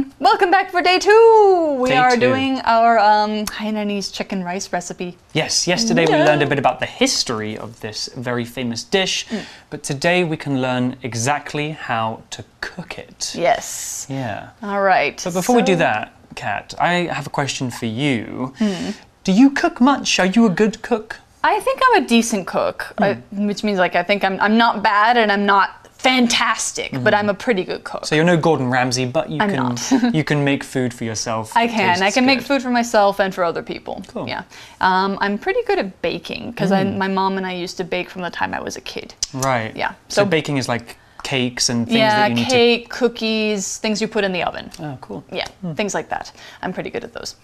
Everyone, welcome back for day two. We Day are two. doing our um, Hainanese chicken rice recipe. Yes, yesterday we learned a bit about the history of this very famous dish, Mm. but today we can learn exactly how to cook it. Yes. Yeah. All right. But before we do that, Kat, I have a question for you. Hmm. Do you cook much? Are you a good cook? I think I'm a decent cook, I- Hmm. which means like I think I'm I'm not bad and I'm not fantastic, but I'm a pretty good cook. So you're no Gordon Ramsay, but you I'm can not. you can make food for yourself. I can. I can make food for myself and for other people. Cool. Yeah. Um, I'm pretty good at baking because Hmm. my mom and I used to bake from the time I was a kid. Right. Yeah, So, so- baking is like cakes and things yeah, that you need cake, cookies, things you put in the oven. Oh, cool. Yeah, things like that. I'm pretty good at those.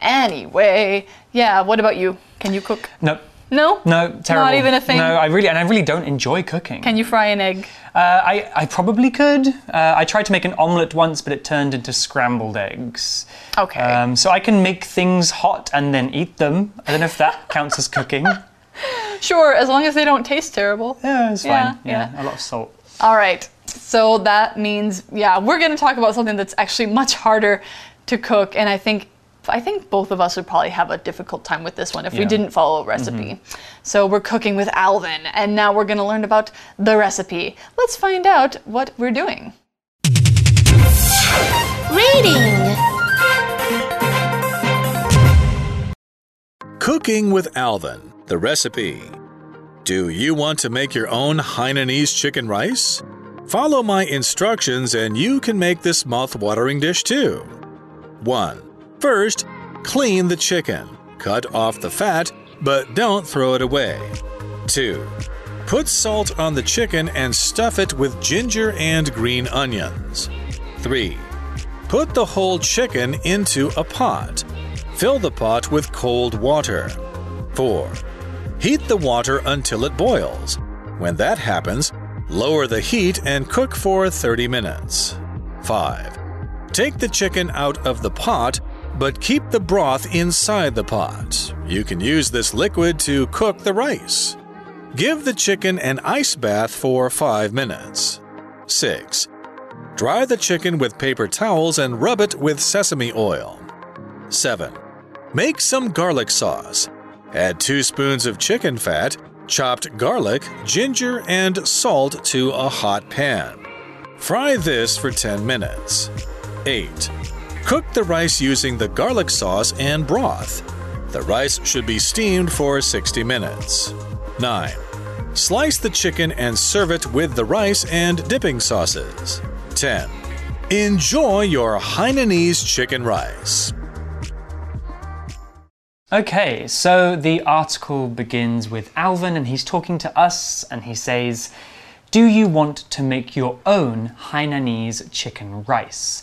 Anyway, yeah, what about you? Can you cook? No. No? No, terrible. Not even a thing? No, I really and I really don't enjoy cooking. Can you fry an egg? Uh, I, I probably could. Uh, I tried to make an omelette once, but it turned into scrambled eggs. Okay. Um, so I can make things hot and then eat them. I don't know if that counts as cooking. Sure, as long as they don't taste terrible. Yeah, it's Yeah, fine. Yeah, a lot of salt. All right. So that means, yeah, we're going to talk about something that's actually much harder to cook, and I think. I think both of us would probably have a difficult time with this one if we Yeah. Mm-hmm. didn't follow a recipe. So we're cooking with Alvin, and now we're going to learn about the recipe. Let's find out what we're doing. Reading. Cooking with Alvin, the recipe. Do you want to make your own Hainanese chicken rice? Follow my instructions and you can make this mouth-watering dish too. 1. First, clean the chicken. Cut off the fat, but don't throw it away. 2. Put salt on the chicken and stuff it with ginger and green onions. 3. Put the whole chicken into a pot. Fill the pot with cold water. 4. Heat the water until it boils. When that happens, lower the heat and cook for 30 minutes. 5. Take the chicken out of the pot, but keep the broth inside the pot. You can use this liquid to cook the rice. Give the chicken an ice bath for 5 minutes. 6. Dry the chicken with paper towels and rub it with sesame oil. 7. Make some garlic sauce. Add 2 spoons of chicken fat, chopped garlic, ginger, and salt to a hot pan. Fry this for 10 minutes. 8. Cook the rice using the garlic sauce and broth. The rice should be steamed for 60 minutes. 9. Slice the chicken and serve it with the rice and dipping sauces. 10. Enjoy your Hainanese chicken rice. Okay, so the article begins with Alvin and he's talking to us and he says, Do you want to make your own Hainanese chicken rice?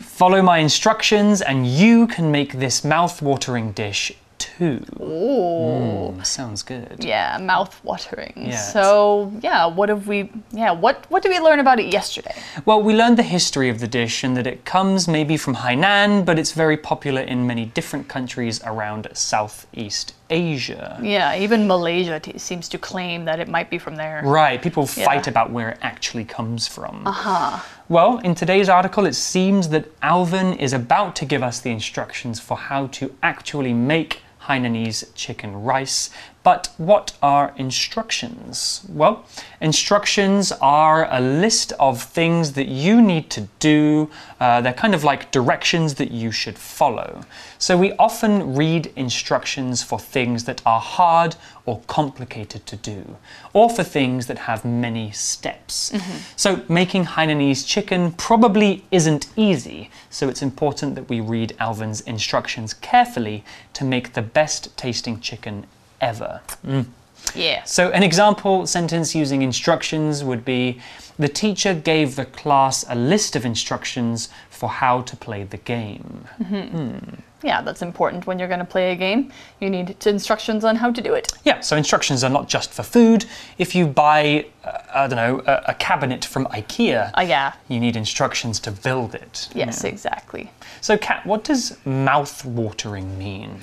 Follow my instructions and you can make this mouth-watering dish Ooh. Mm, sounds good. Yeah, mouth watering. Yeah, So, yeah, what have we yeah, what what did we learn about it yesterday? Well, we learned the history of the dish and that it comes maybe from Hainan, but it's very popular in many different countries around Southeast Asia. Yeah, even Malaysia t- seems to claim that it might be from there. Right, people fight Yeah. about where it actually comes from. Uh-huh. Well, in today's article, it seems that Alvin is about to give us the instructions for how to actually make Hainanese chicken rice. But what are instructions? Well, instructions are a list of things that you need to do. Uh, they're kind of like directions that you should follow. So we often read instructions for things that are hard or complicated to do, or for things that have many steps. So making Hainanese chicken probably isn't easy, so it's important that we read Alvin's instructions carefully to make the best tasting chicken ever. Mm. Yeah. So, an example sentence using instructions would be The teacher gave the class a list of instructions for how to play the game. Mm-hmm. Hmm. Yeah, that's important when you're going to play a game. You need instructions on how to do it. Yeah, so instructions are not just for food. If you buy, uh, I don't know, a, a cabinet from IKEA, Oh, yeah. you need instructions to build it. Yes, exactly. So, Kat, what does mouth watering mean?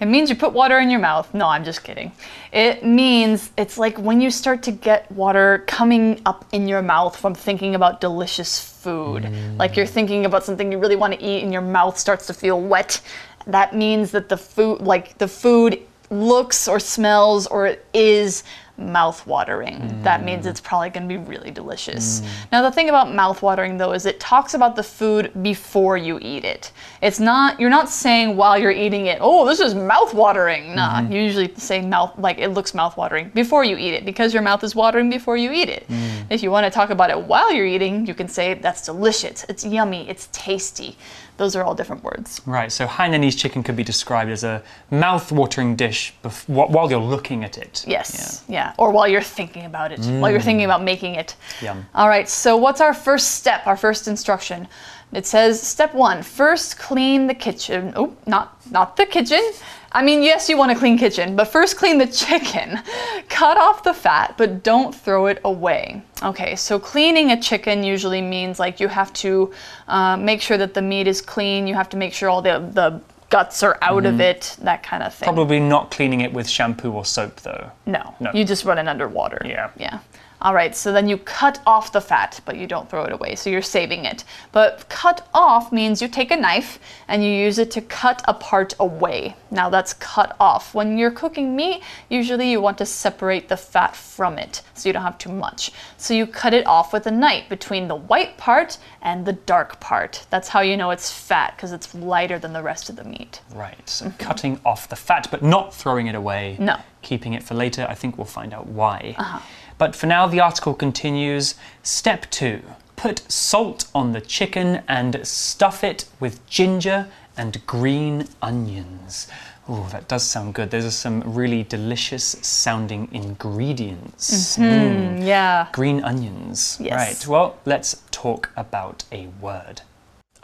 It means you put water in your mouth. No, I'm just kidding. It means it's like when you start to get water coming up in your mouth from thinking about delicious food. Mm. Like you're thinking about something you really want to eat and your mouth starts to feel wet. That means that the food, like the food looks or smells or is mouth watering. That means mm. it's probably going to be really delicious. Mm. Now, the thing about mouth watering though is it talks about the food before you eat it. It's not, you're not saying while you're eating it, oh, this is mouth watering. Nah, mm-hmm. you usually say mouth, like it looks mouth watering before you eat it because your mouth is watering before you eat it. Mm. If you want to talk about it while you're eating, you can say that's delicious, it's yummy, it's tasty. Those are all different words. Right, so Hainanese chicken could be described as a mouth-watering dish while you're looking at it. Yes. Yeah. Or while you're thinking about it, while you're thinking mm. about making it. Yum. All right. So what's our first step? Our first instruction. It says step one: first clean the kitchen. Oh, not not the kitchen. I mean, yes, you want to clean kitchen, but first clean the chicken. Cut off the fat, but don't throw it away. Okay, so cleaning a chicken usually means like you have to uh, make sure that the meat is clean. You have to make sure all the the guts are out of it, that kind of thing. Probably not cleaning it with shampoo or soap, though. No, No. you just run it under water. Yeah. Yeah. All right, so then you cut off the fat, but you don't throw it away, so you're saving it. But cut off means you take a knife and you use it to cut a part away. Now that's cut off. When you're cooking meat, usually you want to separate the fat from it so you don't have too much. So you cut it off with a knife between the white part and the dark part. That's how you know it's fat because it's lighter than the rest of the meat. Right, so mm-hmm. cutting off the fat, but not throwing it away. No. Keeping it for later. I think we'll find out why. Uh-huh. But for now, the article continues. Step two put salt on the chicken and stuff it with ginger and green onions. Oh, that does sound good. Those are some really delicious sounding ingredients. Mm. Yeah. Green onions. Yes. Right, well, let's talk about a word.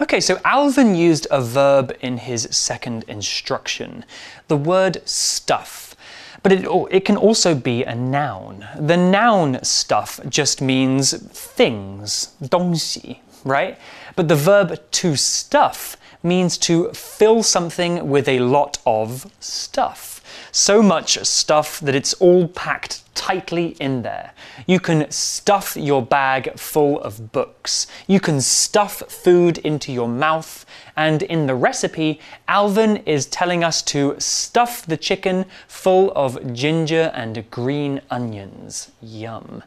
Okay, so Alvin used a verb in his second instruction, the word stuff. But it, it can also be a noun. The noun stuff just means things, 东西, right? But the verb to stuff means to fill something with a lot of stuff. So much stuff that it's all packed tightly in there. You can stuff your bag full of books. You can stuff food into your mouth. And in the recipe, Alvin is telling us to stuff the chicken full of ginger and green onions. Yum.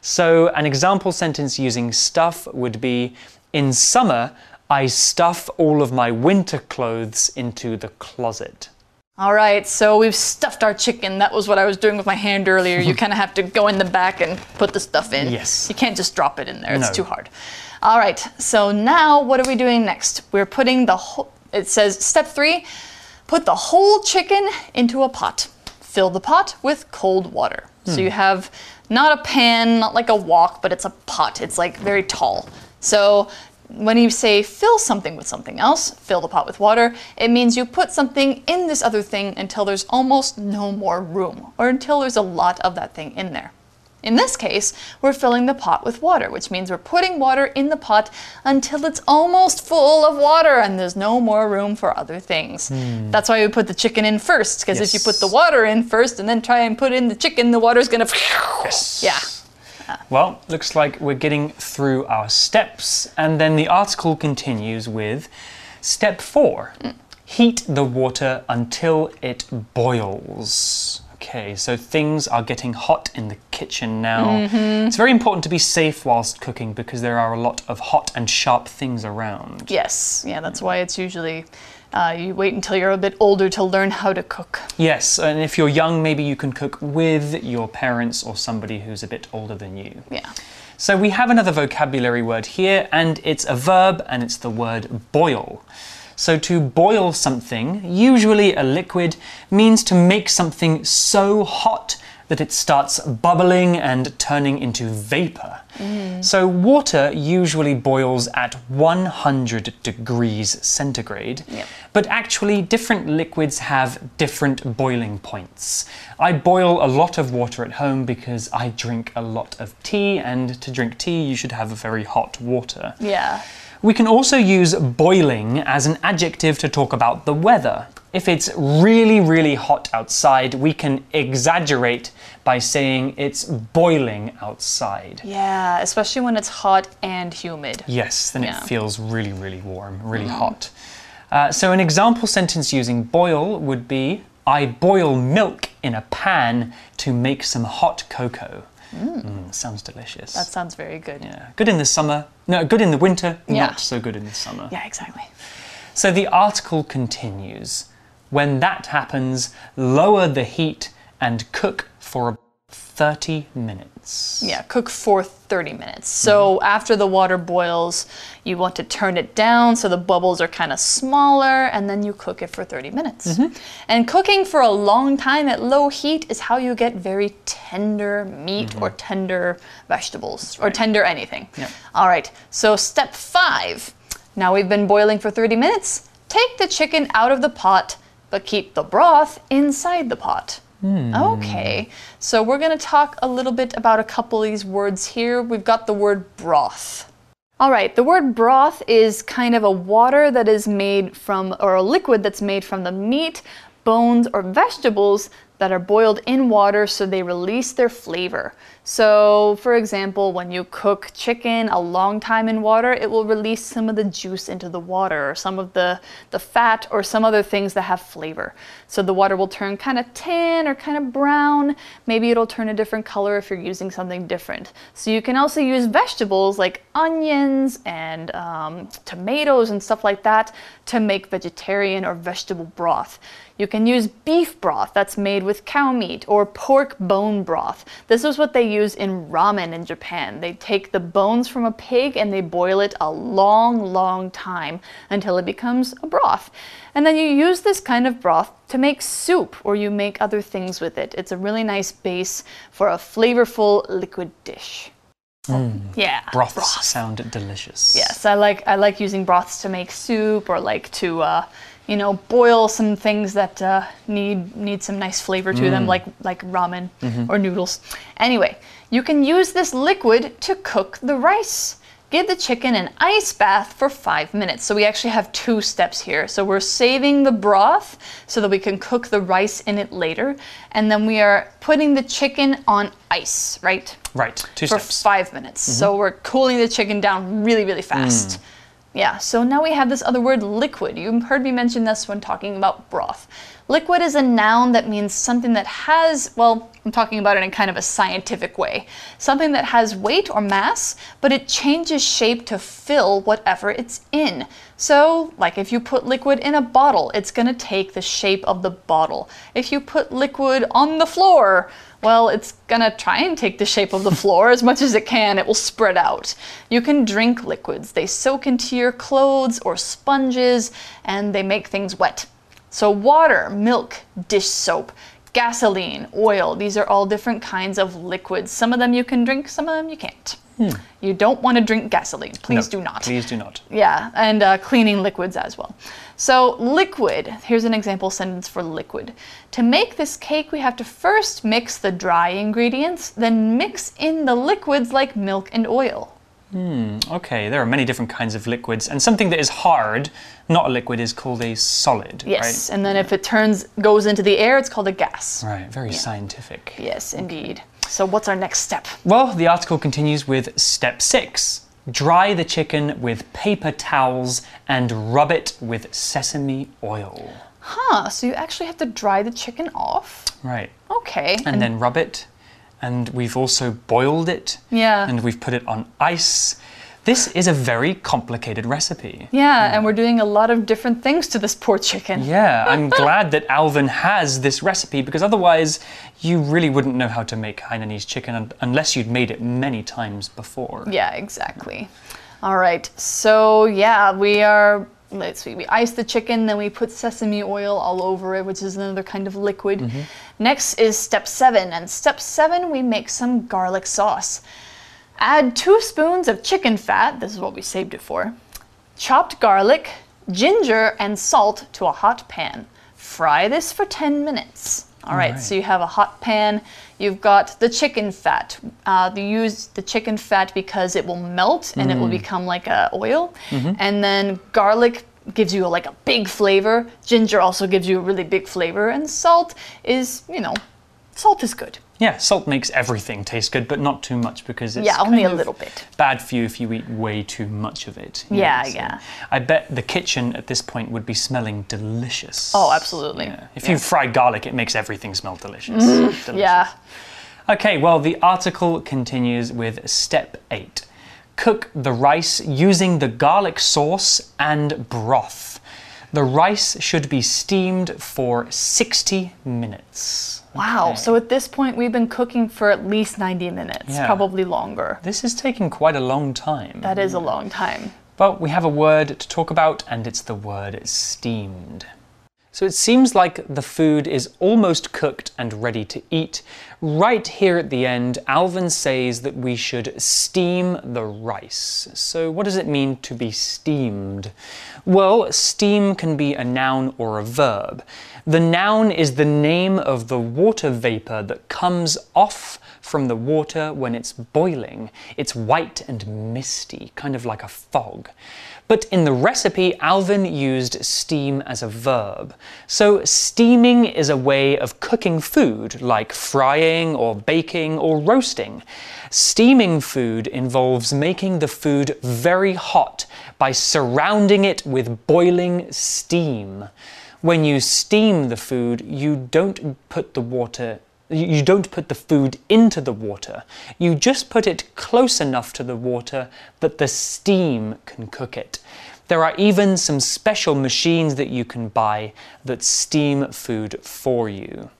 So, an example sentence using stuff would be In summer, I stuff all of my winter clothes into the closet. All right, so we've stuffed our chicken. That was what I was doing with my hand earlier. You kind of have to go in the back and put the stuff in. Yes. You can't just drop it in there. It's No. too hard. All right, so now what are we doing next? We're putting the whole, it says step three, put the whole chicken into a pot. Fill the pot with cold water. So hmm. you have not a pan, not like a wok, but it's a pot. It's like very tall. So when you say fill something with something else, fill the pot with water, it means you put something in this other thing until there's almost no more room, or until there's a lot of that thing in there. In this case, we're filling the pot with water, which means we're putting water in the pot until it's almost full of water and there's no more room for other things. Hmm. That's why we put the chicken in first, because if you put the water in first and then try and put in the chicken, the water's gonna. Yeah. Well, looks like we're getting through our steps, and then the article continues with step four heat the water until it boils. Okay, so things are getting hot in the kitchen now. Mm-hmm. It's very important to be safe whilst cooking because there are a lot of hot and sharp things around. Yes. Yeah, that's why it's usually. Uh, you wait until you're a bit older to learn how to cook. Yes, and if you're young, maybe you can cook with your parents or somebody who's a bit older than you. Yeah. So we have another vocabulary word here, and it's a verb, and it's the word boil. So to boil something, usually a liquid, means to make something so hot that it starts bubbling and turning into vapor. So water usually boils at 100 degrees centigrade, Yep. but actually different liquids have different boiling points. I boil a lot of water at home because I drink a lot of tea, and to drink tea, you should have a very hot water. Yeah. We can also use boiling as an adjective to talk about the weather. If it's really, really hot outside, we can exaggerate by saying it's boiling outside. Yeah, especially when it's hot and humid. Yes, then Yeah. it feels really, really warm, really hot. Uh, so, an example sentence using boil would be I boil milk in a pan to make some hot cocoa. Mm, sounds delicious. That sounds very good. yeah. Good in the summer. No, good in the winter, Yeah. not so good in the summer. Yeah, exactly. So the article continues When that happens, lower the heat and cook for 30 minutes. Yeah, cook for 30 minutes. So mm-hmm. after the water boils, you want to turn it down so the bubbles are kind of smaller, and then you cook it for 30 minutes. Mm-hmm. And cooking for a long time at low heat is how you get very tender meat mm-hmm. or tender vegetables or tender anything. Yeah. All right, so step five. Now we've been boiling for 30 minutes. Take the chicken out of the pot, but keep the broth inside the pot. Hmm. Okay, so we're going to talk a little bit about a couple of these words here. We've got the word broth. All right, the word broth is kind of a water that is made from, or a liquid that's made from the meat, bones, or vegetables that are boiled in water so they release their flavor. So, for example, when you cook chicken a long time in water, it will release some of the juice into the water, or some of the, the fat, or some other things that have flavor. So the water will turn kind of tan or kind of brown. Maybe it'll turn a different color if you're using something different. So you can also use vegetables like onions and um, tomatoes and stuff like that to make vegetarian or vegetable broth. You can use beef broth that's made with cow meat or pork bone broth. This is what they use in ramen in Japan. They take the bones from a pig and they boil it a long, long time until it becomes a broth. And then you use this kind of broth to make soup or you make other things with it. It's a really nice base for a flavorful liquid dish. Yeah. Broths sound delicious. Yes, I like I like using broths to make soup or like to uh, you know boil some things that uh, need need some nice flavor to them, like like ramen or noodles. Anyway, you can use this liquid to cook the rice. Give the chicken an ice bath for five minutes. So we actually have two steps here. So we're saving the broth so that we can cook the rice in it later, and then we are putting the chicken on ice, right? Right, two for steps. five minutes. So mm-hmm. we're cooling the chicken down really, really fast. Mm. Yeah, so now we have this other word, liquid. You heard me mention this when talking about broth. Liquid is a noun that means something that has, well, I'm talking about it in kind of a scientific way. Something that has weight or mass, but it changes shape to fill whatever it's in. So, like if you put liquid in a bottle, it's going to take the shape of the bottle. If you put liquid on the floor, well, it's gonna try and take the shape of the floor as much as it can. It will spread out. You can drink liquids. They soak into your clothes or sponges and they make things wet. So, water, milk, dish soap, gasoline, oil, these are all different kinds of liquids. Some of them you can drink, some of them you can't. You don't want to drink gasoline. Please No, do not. Please do not. Yeah, and uh, cleaning liquids as well. So, liquid, here's an example sentence for liquid. To make this cake, we have to first mix the dry ingredients, then mix in the liquids like milk and oil. Hmm, okay, there are many different kinds of liquids, and something that is hard, not a liquid, is called a solid. Yes, and then if it turns goes into the air, it's called a gas. Right. Right. Very scientific. Yes, indeed. So, what's our next step? Well, the article continues with step six. Dry the chicken with paper towels and rub it with sesame oil. Huh, so you actually have to dry the chicken off? Right. Okay. And then rub it. And we've also boiled it. Yeah. And we've put it on ice. This is a very complicated recipe. yeah, and hmm. we're doing a lot of different things to this poor chicken. Yeah, I'm glad that Alvin has this recipe because otherwise you really wouldn't know how to make Hainanese chicken un- unless you'd made it many times before. Yeah, exactly. All right. So yeah, we are. Let's see. We ice the chicken, then we put sesame oil all over it, which is another kind of liquid. Mm-hmm. Next is step seven, and step seven we make some garlic sauce. Add two spoons of chicken fat. This is what we saved it for. Chopped garlic, ginger, and salt to a hot pan. Fry this for 10 minutes. All right, so you have a hot pan. You've got the chicken fat. Uh, you use the chicken fat because it will melt and it will become like a oil. And then garlic gives you like a big flavor. Ginger also gives you a really big flavor, and salt is, you know, salt is good. Yeah, salt makes everything taste good, but not too much because it's Yeah, only kind a of little bit. bad for you if you eat way too much of it. Yeah, know, so yeah. I bet the kitchen at this point would be smelling delicious. Oh, absolutely. Yeah. If you fry garlic, it makes everything smell delicious. Mm. Delicious. Yeah. Okay, well, the article continues with step eight cook the rice using the garlic sauce and broth. The rice should be steamed for 60 minutes. Wow. Okay. So at this point, we've been cooking for at least 90 minutes, Yeah. probably longer. This is taking quite a long time. That is a long time. But we have a word to talk about, and it's the word steamed. So it seems like the food is almost cooked and ready to eat. Right here at the end, Alvin says that we should steam the rice. So, what does it mean to be steamed? Well, steam can be a noun or a verb. The noun is the name of the water vapor that comes off from the water when it's boiling. It's white and misty, kind of like a fog. But in the recipe, Alvin used steam as a verb. So, steaming is a way of cooking food, like frying or baking or roasting. Steaming food involves making the food very hot by surrounding it with boiling steam. When you steam the food, you don't put the water you don't put the food into the water. You just put it close enough to the water that the steam can cook it. There are even some special machines that you can buy that steam food for you.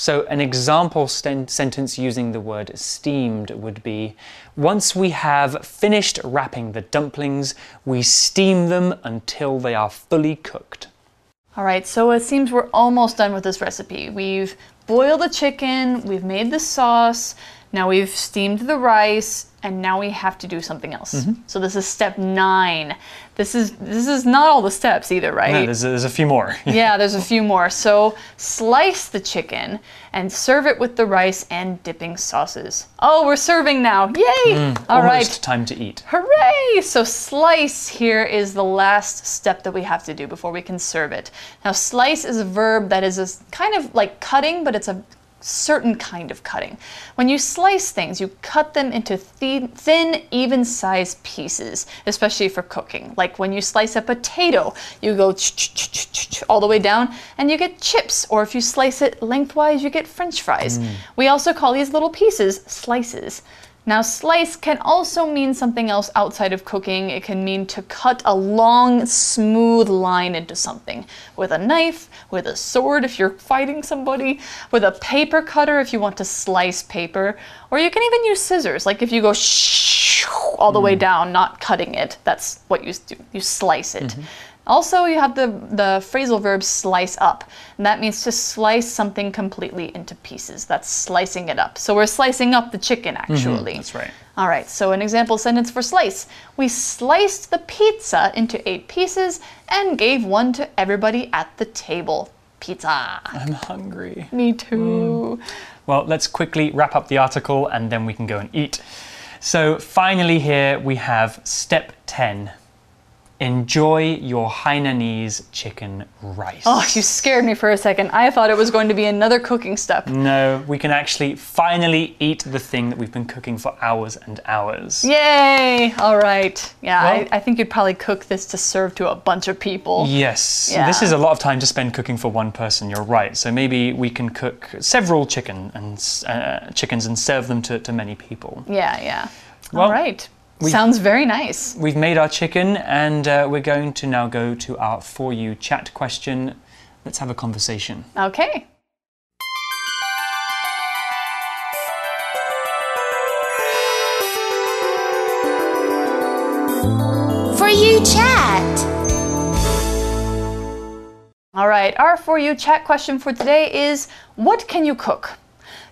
So, an example sentence using the word steamed would be Once we have finished wrapping the dumplings, we steam them until they are fully cooked. All right, so it seems we're almost done with this recipe. We've boiled the chicken, we've made the sauce, now we've steamed the rice, and now we have to do something else. Mm-hmm. So this is step nine. This is this is not all the steps either, right? No, there's, there's a few more. yeah, there's a few more. So slice the chicken and serve it with the rice and dipping sauces. Oh, we're serving now. Yay! All right. Almost time to eat. Hooray! So slice here is the last step that we have to do before we can serve it. Now slice is a verb that is a kind of like cutting, but it's a certain kind of cutting. When you slice things, you cut them into thin, thin even sized pieces, especially for cooking. Like when you slice a potato, you go all the way down and you get chips, or if you slice it lengthwise, you get french fries. Mm. We also call these little pieces slices. Now, slice can also mean something else outside of cooking. It can mean to cut a long, smooth line into something with a knife, with a sword if you're fighting somebody, with a paper cutter if you want to slice paper, or you can even use scissors. Like if you go shh all the way mm. down, not cutting it, that's what you do. You slice it. Mm-hmm. Also, you have the, the phrasal verb slice up, and that means to slice something completely into pieces. That's slicing it up. So we're slicing up the chicken, mm-hmm. actually. That's right. All right, so an example sentence for slice. We sliced the pizza into eight pieces and gave one to everybody at the table. Pizza. I'm hungry. Me too. Mm. Well, let's quickly wrap up the article and then we can go and eat. So, finally, here we have step 10 enjoy your Hainanese chicken rice. Oh, you scared me for a second. I thought it was going to be another cooking step. No, we can actually finally eat the thing that we've been cooking for hours and hours. Yay! All right. Yeah, Well- I, I think you'd probably cook this to serve to a bunch of people. Yes, Yeah. this is a lot of time to spend cooking for one person. You're right. So maybe we can cook several chicken and uh, chickens and serve them to, to many people. Yeah, yeah. Well, All right. Sounds very nice. We've made our chicken, and uh, we're going to now go to our for you chat question. Let's have a conversation. Okay. For you chat. All right. Our for you chat question for today is what can you cook?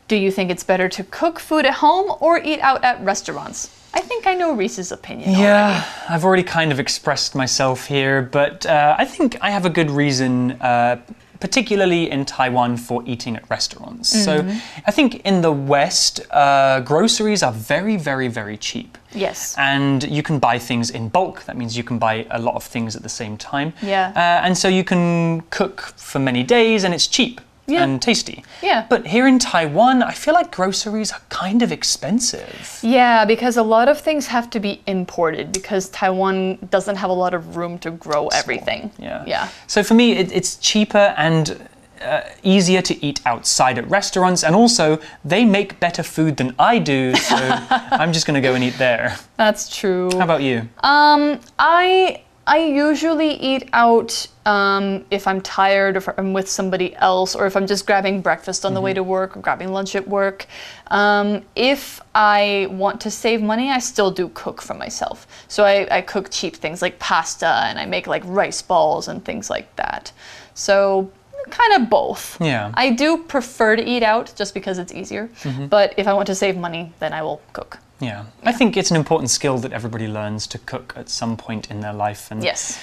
Do you think it's better to cook food at home or eat out at restaurants? I think I know Reese's opinion. Yeah, I've already kind of expressed myself here, but uh, I think I have a good reason, uh, particularly in Taiwan for eating at restaurants. So I think in the West, uh, groceries are very, very, very cheap. Yes. And you can buy things in bulk. That means you can buy a lot of things at the same time. Yeah. Uh, and so you can cook for many days and it's cheap. Yeah. And tasty. Yeah. But here in Taiwan, I feel like groceries are kind of expensive. Yeah, because a lot of things have to be imported because Taiwan doesn't have a lot of room to grow everything. Yeah. Yeah. So for me, it, it's cheaper and uh, easier to eat outside at restaurants, and also they make better food than I do, so I'm just going to go and eat there. That's true. How about you? Um, I I usually eat out um, if I'm tired, or if I'm with somebody else, or if I'm just grabbing breakfast on the way to work or grabbing lunch at work. Um, if I want to save money, I still do cook for myself. So I, I cook cheap things like pasta, and I make like rice balls and things like that. So kind of both. Yeah. I do prefer to eat out just because it's easier. But if I want to save money, then I will cook. Yeah. I think it's an important skill that everybody learns to cook at some point in their life. And Yes.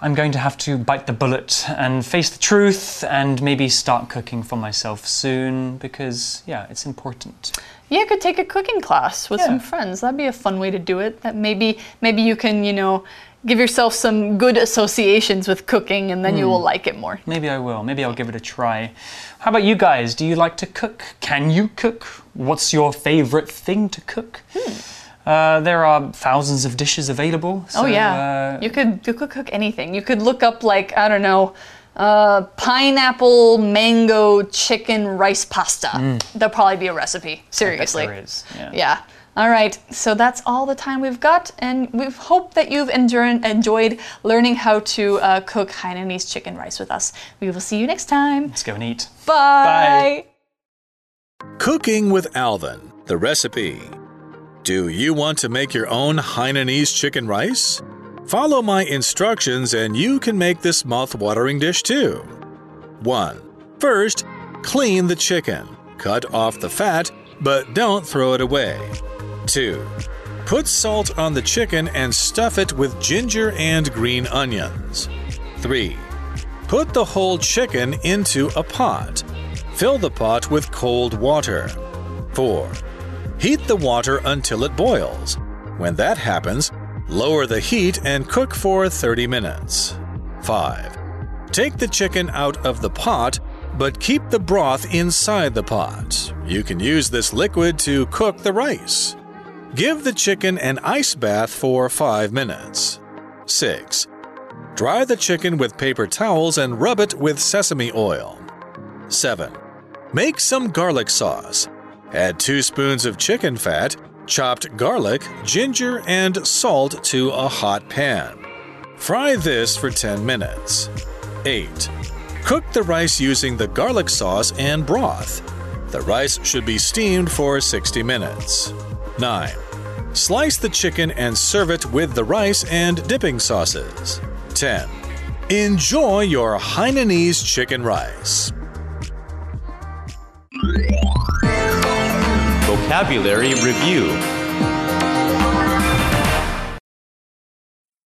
I'm going to have to bite the bullet and face the truth and maybe start cooking for myself soon because, yeah, it's important. Yeah, you could take a cooking class with some friends. That'd be a fun way to do it. That maybe maybe you can, you know, give yourself some good associations with cooking and then you will hmm. like it more. Maybe I will. Maybe I'll give it a try. How about you guys? Do you like to cook? Can you cook? What's your favorite thing to cook? Uh, there are thousands of dishes available. oh yeah. uh, you could you could cook anything. You could look up like, I don't know, uh, pineapple mango chicken rice pasta. There'll probably be a recipe. Seriously. there is, yeah. Yeah. All right. So that's all the time we've got, and we hope that you've enjoyed enjoyed learning how to uh, cook Hainanese chicken rice with us. We will see you next time. let's go and eat. Bye. Bye. Cooking with Alvin, the recipe. Do you want to make your own Hainanese chicken rice? Follow my instructions and you can make this mouth-watering dish too. 1. First, clean the chicken. Cut off the fat, but don't throw it away. 2. Put salt on the chicken and stuff it with ginger and green onions. 3. Put the whole chicken into a pot. Fill the pot with cold water. 4. Heat the water until it boils. When that happens, lower the heat and cook for 30 minutes. 5. Take the chicken out of the pot, but keep the broth inside the pot. You can use this liquid to cook the rice. Give the chicken an ice bath for 5 minutes. 6. Dry the chicken with paper towels and rub it with sesame oil. 7. Make some garlic sauce. Add 2 spoons of chicken fat, chopped garlic, ginger, and salt to a hot pan. Fry this for 10 minutes. 8. Cook the rice using the garlic sauce and broth. The rice should be steamed for 60 minutes. 9. Slice the chicken and serve it with the rice and dipping sauces. 10. Enjoy your Hainanese chicken rice. Vocabulary Review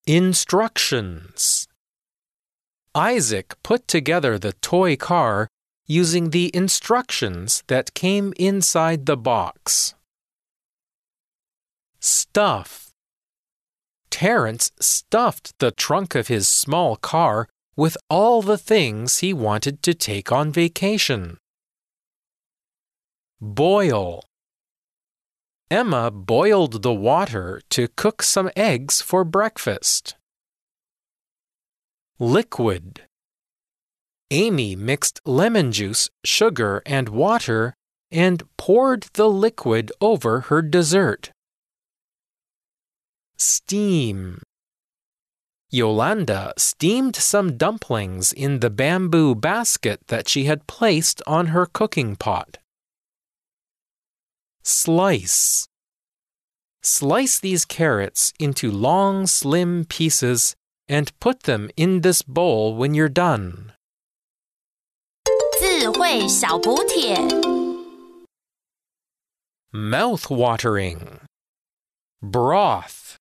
Instructions Isaac put together the toy car using the instructions that came inside the box. Stuff Terence stuffed the trunk of his small car with all the things he wanted to take on vacation. Boil Emma boiled the water to cook some eggs for breakfast. Liquid Amy mixed lemon juice, sugar, and water and poured the liquid over her dessert. Steam Yolanda steamed some dumplings in the bamboo basket that she had placed on her cooking pot. Slice Slice these carrots into long, slim pieces and put them in this bowl when you're done. 智慧小补帖。 Mouth watering. Broth.